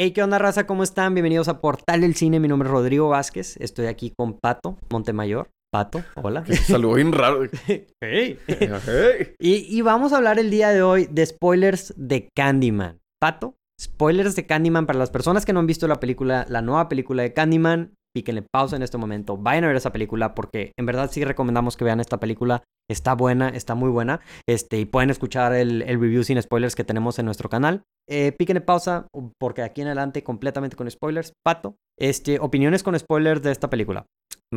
Hey, ¿qué onda, raza? ¿Cómo están? Bienvenidos a Portal del Cine. Mi nombre es Rodrigo Vázquez. Estoy aquí con Pato Montemayor. Pato, hola. Saludó bien raro. hey. Y, y vamos a hablar el día de hoy de spoilers de Candyman. Pato, spoilers de Candyman para las personas que no han visto la película, la nueva película de Candyman. Píquenle pausa en este momento. Vayan a ver esa película porque en verdad sí recomendamos que vean esta película. Está buena, está muy buena. Este, y pueden escuchar el, el review sin spoilers que tenemos en nuestro canal. Eh, píquenle pausa porque aquí en adelante completamente con spoilers. Pato, este, opiniones con spoilers de esta película.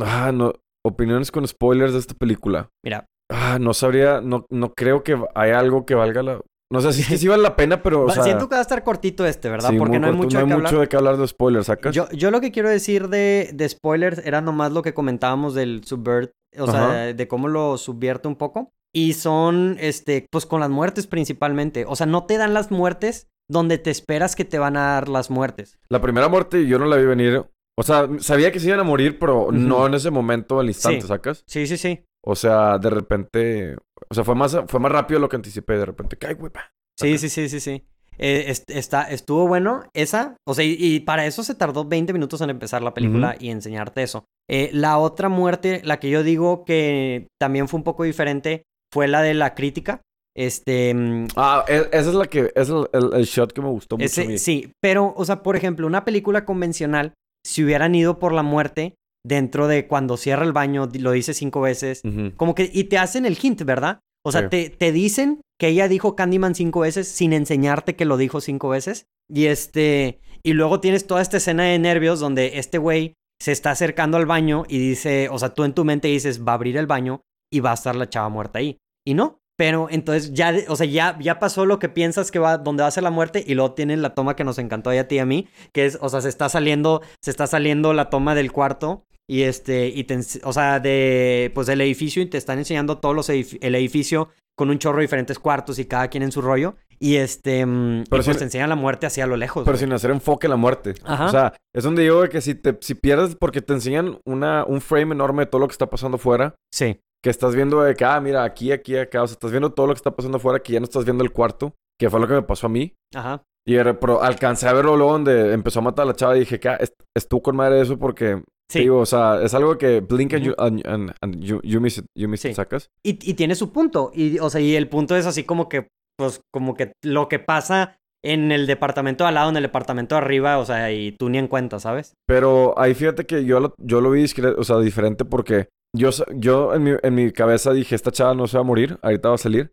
Ah, no. Opiniones con spoilers de esta película. Mira, Ah, no sabría, no, no creo que haya algo que valga la. No sé si sí vale la pena, pero. O va- sea, siento que va a estar cortito este, ¿verdad? sí, porque no hay mucho no de qué hay hablar. mucho de qué hablar de spoilers, ¿sacas? Yo, yo lo que quiero decir de, de spoilers era nomás lo que comentábamos del subvert, o sea, Ajá. de, de cómo lo subvierte un poco. Y son, este, pues con las muertes principalmente. O sea, no te dan las muertes donde te esperas que te van a dar las muertes. La primera muerte yo no la vi venir. O sea, sabía que se iban a morir, pero no en ese momento, al instante, Sí. ¿sacas? Sí, sí, sí. O sea, de repente. O sea, fue más, fue más rápido de lo que anticipé. De repente, ¡ay, güey! pa! Sí, sí, sí, sí, sí. Eh, est- está, estuvo bueno esa. O sea, y, y para eso se tardó 20 minutos en empezar la película y enseñarte eso. Eh, la otra muerte, la que yo digo que también fue un poco diferente, fue la de la crítica. Este. mm, Ah, e- esa es la que. Es el, el- el shot que me gustó mucho. a ese- mí. sí, pero, o sea, por ejemplo, una película convencional, si hubieran ido por la muerte dentro de cuando cierra el baño, lo dice cinco veces, como que, y te hacen el hint, ¿verdad? O sea, Sí. te, te dicen que ella dijo Candyman cinco veces sin enseñarte que lo dijo cinco veces. Y este, y luego tienes toda esta escena de nervios donde este güey se está acercando al baño y dice, o sea, tú en tu mente dices, va a abrir el baño y va a estar la chava muerta ahí. Y no. Pero entonces ya, o sea, ya, ya pasó lo que piensas que va, donde va a ser la muerte y luego tienen la toma que nos encantó a ti y a mí, que es, o sea, se está saliendo, se está saliendo la toma del cuarto y este, y te, o sea, de, pues del edificio y te están enseñando todos los edif- el edificio con un chorro de diferentes cuartos y cada quien en su rollo. Y este, mm, y Pero pues te enseñan la muerte hacia lo lejos. Pero güey. sin hacer enfoque en la muerte. Ajá. O sea, es donde digo que si te si pierdes porque te enseñan una, un frame enorme de todo lo que está pasando fuera, Sí, que estás viendo de que, ah, mira, aquí, aquí, acá, o sea, estás viendo todo lo que está pasando fuera, que ya no estás viendo el cuarto, que fue lo que me pasó a mí. ajá. Y pero alcancé a verlo luego donde empezó a matar a la chava y dije, que estuvo con madre eso porque, Sí. digo, o sea, es algo que blink and, you, and- and- and you, you miss it, you miss it, Sí. ¿sacas? Y, y tiene su punto. Y, o sea, y el punto es así como que, pues, como que lo que pasa en el departamento de al lado, en el departamento de arriba, o sea, y tú ni en cuenta, ¿sabes? Pero ahí fíjate que yo lo, yo lo vi o sea, diferente porque yo, yo en, mi, en mi cabeza dije, esta chava no se va a morir, ahorita va a salir.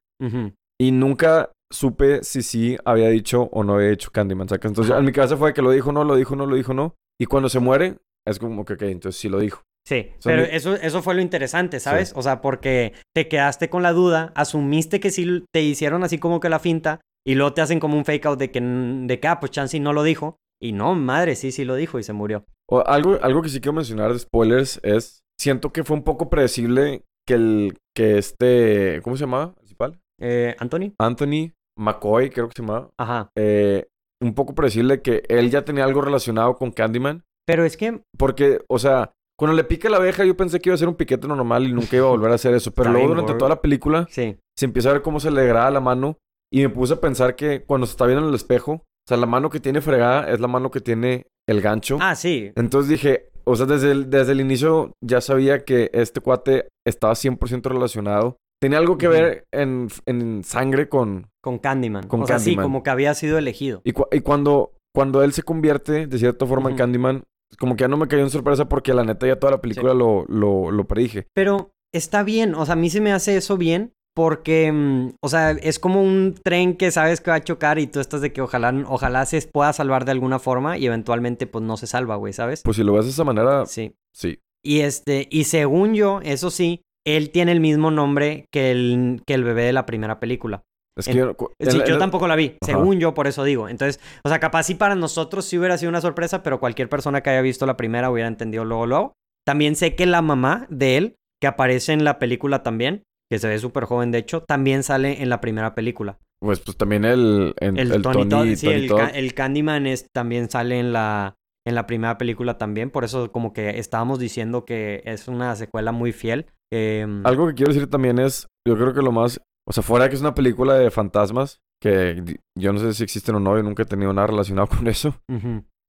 Y nunca supe si sí había dicho o no había dicho Candyman, ¿sacas? Entonces Ajá. en mi cabeza fue que lo dijo, no, lo dijo, no, lo dijo, no. Y cuando se muere, es como que, ok, entonces sí lo dijo. Sí, pero mi- eso, eso fue lo interesante, ¿sabes? O sea, porque te quedaste con la duda, asumiste que sí te hicieron así como que la finta, y luego te hacen como un fake out de que, de que ah, pues Chansey no lo dijo. Y no, madre, sí, sí lo dijo y se murió. O algo, algo que sí quiero mencionar de spoilers es, siento que fue un poco predecible que el, que este, ¿cómo se llamaba? ¿El principal? Eh, ¿Anthony? Anthony McCoy, creo que se llamaba. Ajá. eh, un poco predecible que él ya tenía algo relacionado con Candyman. Pero es que Porque, o sea, cuando le pica la abeja, yo pensé que iba a ser un piquete normal y nunca iba a volver a hacer eso. Pero luego durante toda la película sí. se empieza a ver cómo se le degrada la mano. Y me puse a pensar que cuando se está viendo en el espejo, sea, la mano que tiene fregada es la mano que tiene el gancho. Ah, sí. Entonces dije, o sea, desde el, desde el inicio ya sabía que este cuate estaba 100% relacionado. Tenía algo que ver en, en sangre con... Con Candyman. Con o sea, sí, Candyman. como que había sido elegido. Y, cu- y cuando, cuando él se convierte de cierta forma en. Candyman, como que ya no me cayó en sorpresa porque la neta ya toda la película lo, lo, lo predije. Pero está bien, o sea, a mí se me hace eso bien porque, mm, o sea, es como un tren que sabes que va a chocar y tú estás de que ojalá, ojalá se pueda salvar de alguna forma y eventualmente pues no se salva, güey, ¿sabes? Pues si lo ves de esa manera, Sí. sí. Y este, y según yo, eso sí, él tiene el mismo nombre que el, que el bebé de la primera película. Es que En- yo, en Sí, yo tampoco la vi, Ajá. según yo, por eso digo. Entonces, o sea, capaz sí para nosotros sí hubiera sido una sorpresa, pero cualquier persona que haya visto la primera hubiera entendido luego, luego. También sé que la mamá de él, que aparece en la película también, que se ve súper joven de hecho, también sale en la primera película. Pues, pues también el, en- El, el Tony, Tony, Todd, sí, Tony el, Todd. el Candyman es, también sale en la, en la primera película también, por eso como que estábamos diciendo que es una secuela muy fiel. Em, Algo que quiero decir también es, yo creo que lo más, o sea, fuera que es una película de fantasmas, que yo no sé si existen o no, yo nunca he tenido nada relacionado con eso.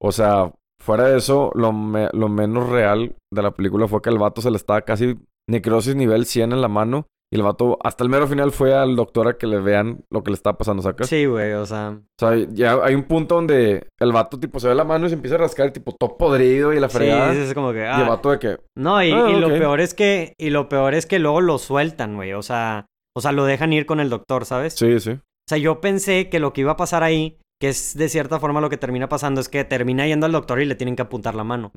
O sea, fuera de eso, lo, me- lo menos real de la película fue que el vato se le estaba casi necrosis nivel 100 en la mano. Y el vato, hasta el mero final, fue al doctor a que le vean lo que le estaba pasando, ¿sacas? Sí, güey, o sea. O sea, ya hay un punto donde el vato, tipo, se ve la mano y se empieza a rascar, y, tipo, todo podrido y la Sí, fregada. es como que. Y el ah, vato de que, No, y, Ah, y lo peor es que. Y lo peor es que luego lo sueltan, güey. O sea. O sea, lo dejan ir con el doctor, ¿sabes? sí, sí. O sea, yo pensé que lo que iba a pasar ahí, que es de cierta forma lo que termina pasando, es que termina yendo al doctor y le tienen que apuntar la mano.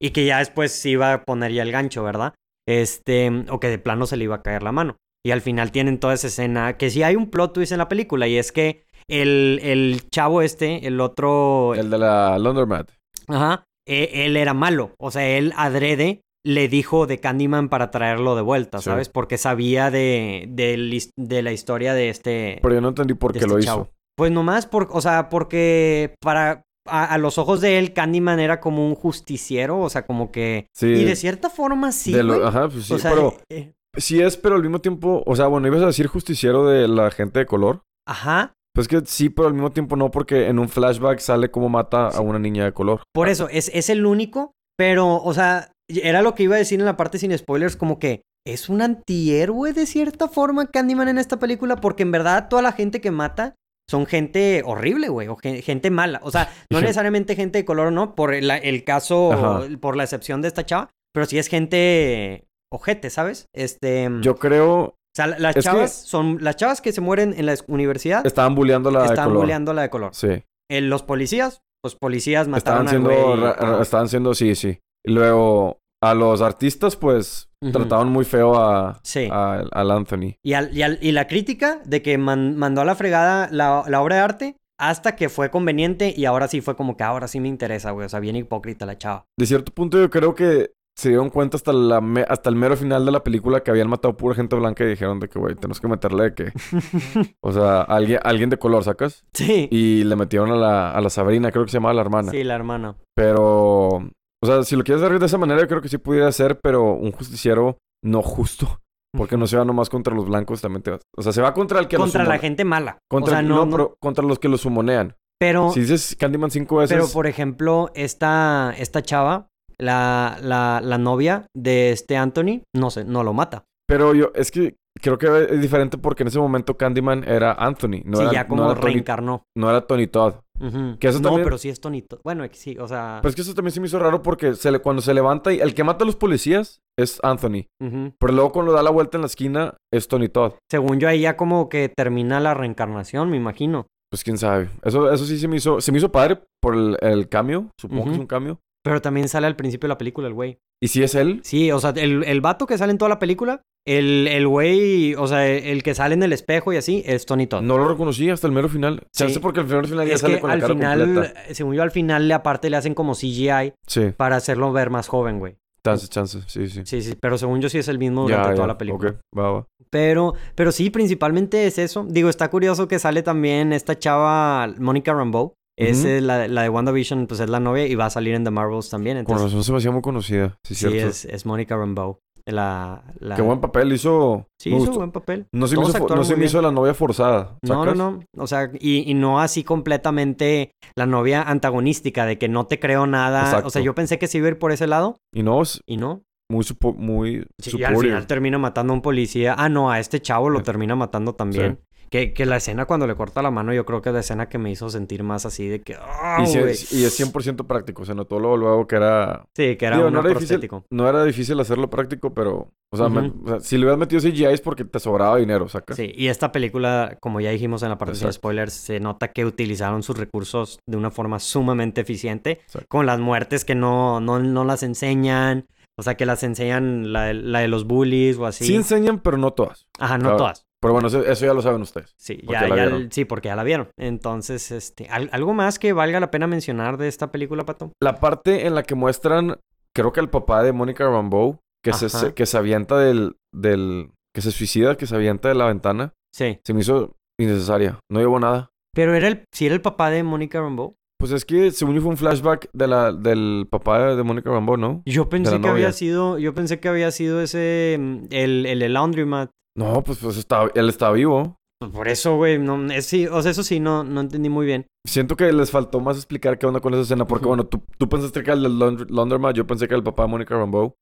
Y que ya después iba a poner ya el gancho, ¿verdad? Este, o que de plano se le iba a caer la mano. Y al final tienen toda esa escena, que sí hay un plot twist en la película, y es que el, el chavo este, el otro... El de la Laundromat. Ajá, e- él era malo. O sea, él adrede le dijo de Candyman para traerlo de vuelta, Sí. ¿sabes? Porque sabía de, his- de la historia de este... Pero yo no entendí por de qué este lo chavo. hizo. Pues nomás, por, o sea, porque para... A, a los ojos de él, Candyman era como un justiciero, o sea, como que... Sí. Y de cierta forma sí, de lo- güey. Ajá, pues sí. o sea, pero eh, sí es, pero al mismo tiempo, o sea, bueno, ibas a decir justiciero de la gente de color. ajá. Pues que sí, pero al mismo tiempo no, porque en un flashback sale cómo mata a una niña de color. Por eso, es, es el único, pero, o sea, era lo que iba a decir en la parte sin spoilers, como que es un antihéroe de cierta forma Candyman en esta película, porque en verdad toda la gente que mata son gente horrible, güey, o gen- gente mala. O sea, no necesariamente gente de color, ¿no? Por el, el caso, Ajá. por la excepción de esta chava, pero sí es gente ojete, ¿sabes? Este... Yo creo, o sea, la- las es que- chavas son... Las chavas que se mueren en la universidad estaban bulleando la de color. bulleando la de color. Sí. Eh, los policías, los policías mataron Estaban siendo, güey. ra- ra- estaban siendo, sí, sí. Y luego, a los artistas, pues, Ujú. trataban muy feo a, Sí. a- al Anthony. Y, al- y al- y la crítica de que man- mandó a la fregada la, la obra de arte hasta que fue conveniente y ahora sí fue como que ahora sí me interesa, güey. O sea, bien hipócrita la chava. De cierto punto, yo creo que se dieron cuenta hasta, la me- hasta el mero final de la película que habían matado pura gente blanca y dijeron de que, güey, tenemos que meterle de que... o sea, alguien, alguien de color, ¿sacas? Sí. Y le metieron a la, a la Sabrina, creo que se llamaba la hermana. Sí, la hermana. Pero, o sea, si lo quieres ver de esa manera, yo creo que sí pudiera ser, pero un justiciero no justo. Porque no se va nomás contra los blancos, también te va. O sea, se va contra el que Contra los la gente mala. Contra, o sea, el- no, no, no- pero contra los que los sumonean. pero, Si dices Candyman cinco veces. pero, por ejemplo, esta, esta chava, la, la, la novia de este Anthony, no sé, no lo mata. Pero yo, es que creo que es diferente porque en ese momento Candyman era Anthony. No sí, era, ya no como Tony, reencarnó. no era Tony Todd. Ujú. Que eso no, también- pero sí es Tony. Todd. Bueno, sí, o sea. Pero es que eso también se me hizo raro porque se le, cuando se levanta y el que mata a los policías es Anthony. Pero luego cuando da la vuelta en la esquina es Tony Todd. Según yo, ahí ya como que termina la reencarnación, me imagino. Pues quién sabe. Eso, eso sí se me hizo, se me hizo padre por el, el cambio. Supongo que es un cambio. Pero también sale al principio de la película el güey. ¿Y si es él? Sí, o sea, el, el vato que sale en toda la película, el, el güey, o sea, el que sale en el espejo y así, es Tony Todd. No lo reconocí hasta el mero final. Sí. Porque al mero final ya es sale que con la al cara final, completa. según yo, al final, le aparte le hacen como CGI Sí, para hacerlo ver más joven, güey. chance, chance. Sí, sí. Sí, sí, pero según yo sí es el mismo durante Ya, toda ya. la película. Ok, va, va. Pero, pero sí, principalmente es eso. Digo, está curioso que sale también esta chava, Mónica Rambeau. Es Ujú. eh, la, la de WandaVision, pues es la novia y va a salir en The Marvels también. Con Entonces, razón se me hacía muy conocida. Sí, sí, cierto. es, es Mónica Rambeau. La, la... Qué buen papel hizo. Sí, hizo buen papel. No se me hizo, no se me hizo la novia forzada. No, no, no. O sea, y, y no así completamente la novia antagonística de que no te creo nada. O sea, yo pensé que se iba a ir por ese lado Y no, y no. muy, muy Sí, y al final termina matando a un policía. Ah, no, a este chavo lo Sí. termina matando también. Que, que la escena cuando le corta la mano, yo creo que es la escena que me hizo sentir más así de que. ¡ah, Y, sí güey! es, y es 100% práctico. Se notó luego, luego que era... Sí, que era Digo, no, era difícil, no era difícil hacerlo práctico, pero... O sea, me- Ujú. o sea, si le hubieras metido CGI es porque te sobraba dinero, ¿sacas? Sí, y esta película, como ya dijimos en la parte de spoilers, se nota que utilizaron sus recursos de una forma sumamente eficiente, Exacto. con las muertes que no, no, no las enseñan, o sea, que las enseñan la, la de los bullies o así. Sí enseñan, pero no todas. Ajá, no Claro. todas. Pero bueno, eso, eso ya lo saben ustedes. Sí, Porque ya, la ya- vieron. sí, porque ya la vieron. Entonces, este, ¿al- ¿algo más que valga la pena mencionar de esta película, Pato? La parte en la que muestran, creo que el papá de Mónica Rambeau, que se, Ajá. se- que se avienta del, del... Que se suicida, que se avienta de la ventana, Sí. se me hizo innecesaria. No llevó nada. Pero era el, si era el papá de Mónica Rambeau. Pues es que según yo fue un flashback de la, del papá de Mónica Rambeau, ¿no? Yo pensé la que había sido, yo pensé que había sido ese, mm, el, el, el laundromat. No, pues, pues está, él está vivo. Pues por eso, güey, no, es, sí, o sea, eso sí, no, no entendí muy bien. Siento que les faltó más explicar qué onda con esa escena, porque bueno, tú, tú pensaste que era el Laund- Laundromat, yo pensé que era el papá de Mónica Rambeau.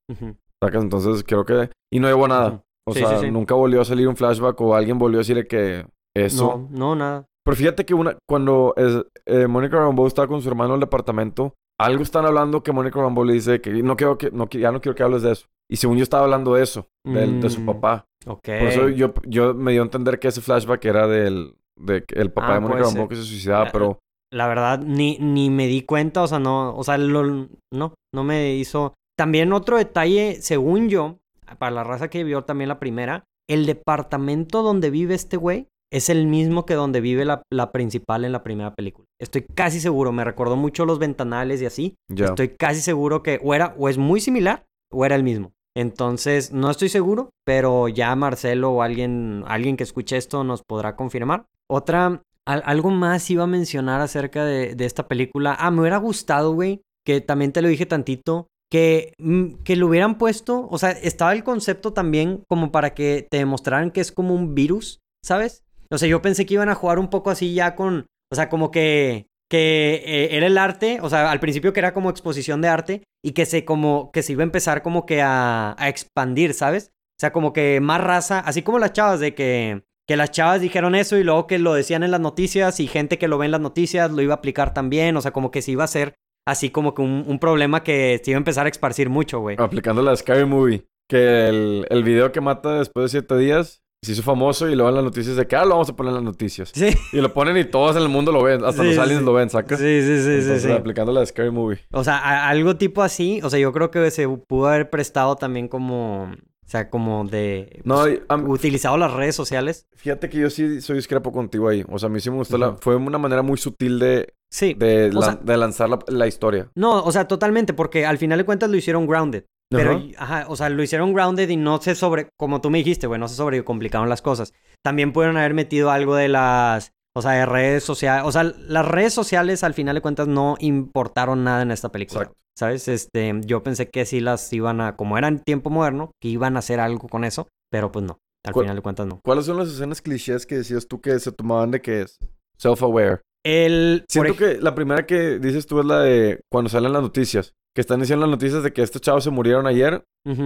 Entonces creo que... Y no hubo nada. Ujú. O Sí, sea, sí, sí. nunca volvió a salir un flashback o alguien volvió a decirle que eso... No, no, nada. Pero fíjate que una, cuando es, eh, Mónica Rambeau estaba con su hermano en el departamento, algo están hablando que Mónica Rambeau le dice que no quiero que, no, ya no quiero que hables de eso. Y según yo estaba hablando de eso, del- de su Mm, papá. Ok. Por eso yo, yo me dio a entender que ese flashback era del de el papá Ah, de Rambeau ser. que se suicidaba, La- pero La verdad, ni, ni me di cuenta, o sea, no, o sea, lo- no, no me hizo. También otro detalle, según yo, para la raza que vio también la primera, el departamento donde vive este güey es el mismo que donde vive la, la principal en la primera película. Estoy casi seguro, me recordó mucho los ventanales y así. Estoy casi seguro que o era, o es muy similar, o era el mismo. Entonces, no estoy seguro, pero ya Marcelo o alguien, alguien que escuche esto nos podrá confirmar. Otra, al- algo más iba a mencionar acerca de, de esta película. Ah, me hubiera gustado, güey, que también te lo dije tantito, que, mm, que lo hubieran puesto, o sea, estaba el concepto también como para que te demostraran que es como un virus, ¿sabes? O sea, yo pensé que iban a jugar un poco así ya con, o sea, como que, que eh, era el arte, o sea, al principio que era como exposición de arte y que se como, que se iba a empezar como que a, a expandir, ¿sabes? O sea, como que más raza, así como las chavas de que, que las chavas dijeron eso y luego que lo decían en las noticias y gente que lo ve en las noticias lo iba a aplicar también, o sea, como que se iba a hacer así como que un, un problema que se iba a empezar a esparcir mucho, güey. aplicando la Scary Movie, que el, el video que mata después de siete días se hizo famoso y luego en las noticias de que ah, lo vamos a poner en las noticias. Sí. Y lo ponen y todos en el mundo lo ven, hasta Sí, los aliens sí. lo ven, ¿sacas? Sí, sí, sí, sí, Entonces, sí. aplicando la Scary Movie. O sea, algo tipo así, o sea, yo creo que se pudo haber prestado también como, o sea, como de... No, pues, utilizado las redes sociales. fíjate que yo sí soy discrepo contigo ahí. O sea, a mí sí me gustó la... Ujú. Fue una manera muy sutil de, Sí. de, sea- lanzar la, la historia. No, o sea, totalmente, porque al final de cuentas lo hicieron grounded. Pero, Ajá. ajá, o sea, lo hicieron grounded y no se sobre, como tú me dijiste, güey, no se sobrecomplicaron las cosas. También pudieron haber metido algo de las, o sea, de redes sociales. O sea, las redes sociales al final de cuentas no importaron nada en esta película. Exacto. ¿Sabes? Este, yo pensé que sí las iban a, como era en tiempo moderno, que iban a hacer algo con eso, pero pues no. Al ¿Cuál- final de cuentas no. ¿Cuáles son las escenas clichés que decías tú que se tomaban de que es self-aware? El, Siento ej- que la primera que dices tú es la de cuando salen las noticias. Que están diciendo las noticias de que estos chavos se murieron ayer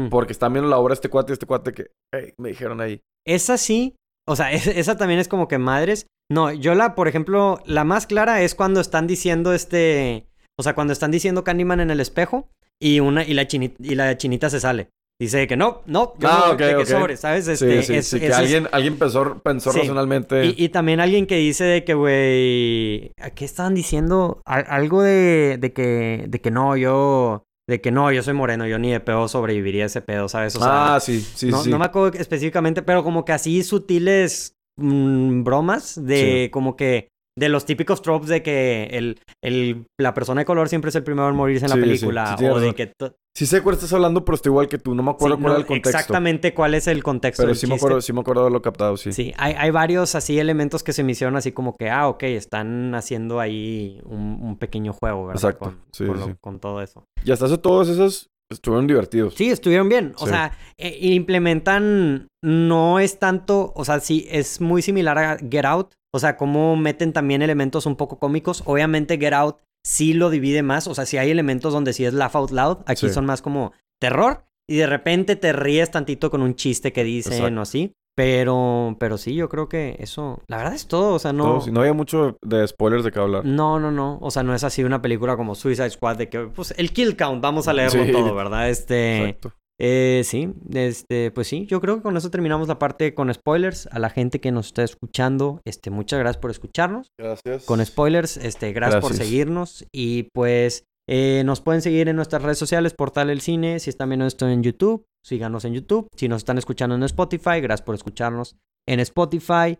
porque están viendo la obra de este cuate y este cuate que, hey, me dijeron ahí. Esa sí, o sea, es- esa también es como que madres. No, yo la, por ejemplo, la más clara es cuando están diciendo este, o sea, cuando están diciendo Candyman en el espejo y una y la chinita, y la chinita se sale. Dice que no, no, yo Ah, no, ok, de que sobre, ¿sabes? Este, sí, sí, es- sí, que es- alguien, alguien pensó, pensó Sí. racionalmente. y, y también alguien que dice de que, güey, ¿a ¿qué estaban diciendo? Al- algo de, de que, de que no, yo, de que no, yo soy moreno, yo ni de pedo sobreviviría a ese pedo, ¿sabes? O sea, ah, sí, sí, no, sí. no me acuerdo específicamente, pero como que así sutiles mm, bromas de como que de los típicos tropes de que el, el, la persona de color siempre es el primero en morirse en la Sí, película. sí o de que... Sí sé cuál estás hablando, pero estoy igual que tú. No me acuerdo sí, cuál no, era el contexto. Exactamente cuál es el contexto Pero del sí me, acuerdo, sí me acuerdo de lo captado, sí. Sí, hay, hay varios así elementos que se me hicieron así como que, ah, ok, están haciendo ahí un, un pequeño juego, ¿verdad? Exacto, Con, sí, con sí, lo- con todo eso. Y hasta eso todos esos estuvieron divertidos. Sí, estuvieron bien. O Sí. sea, eh, implementan, no es tanto, o sea, sí, es muy similar a Get Out. O sea, como meten también elementos un poco cómicos. Obviamente Get Out sí lo divide más. O sea, sí hay elementos donde sí es laugh out loud. Aquí Sí. son más como terror. Y de repente te ríes tantito con un chiste que dicen Exacto. o así. Pero, pero sí, yo creo que eso, la verdad es todo. O sea, no. Todos, y no había mucho de spoilers de qué hablar. No, no, no. O sea, no es así una película como Suicide Squad de que, pues, el kill count, vamos a leerlo Sí. todo, ¿verdad? Este. Exacto. Eh, sí, este, pues sí, yo creo que con eso terminamos la parte con spoilers. A la gente que nos está escuchando, este, muchas gracias por escucharnos. Gracias. Con spoilers, este, gracias, por Gracias. seguirnos. Y pues eh, nos pueden seguir en nuestras redes sociales, Portal El Cine. Si están viendo esto en YouTube, síganos en YouTube. Si nos están escuchando en Spotify, gracias por escucharnos en Spotify.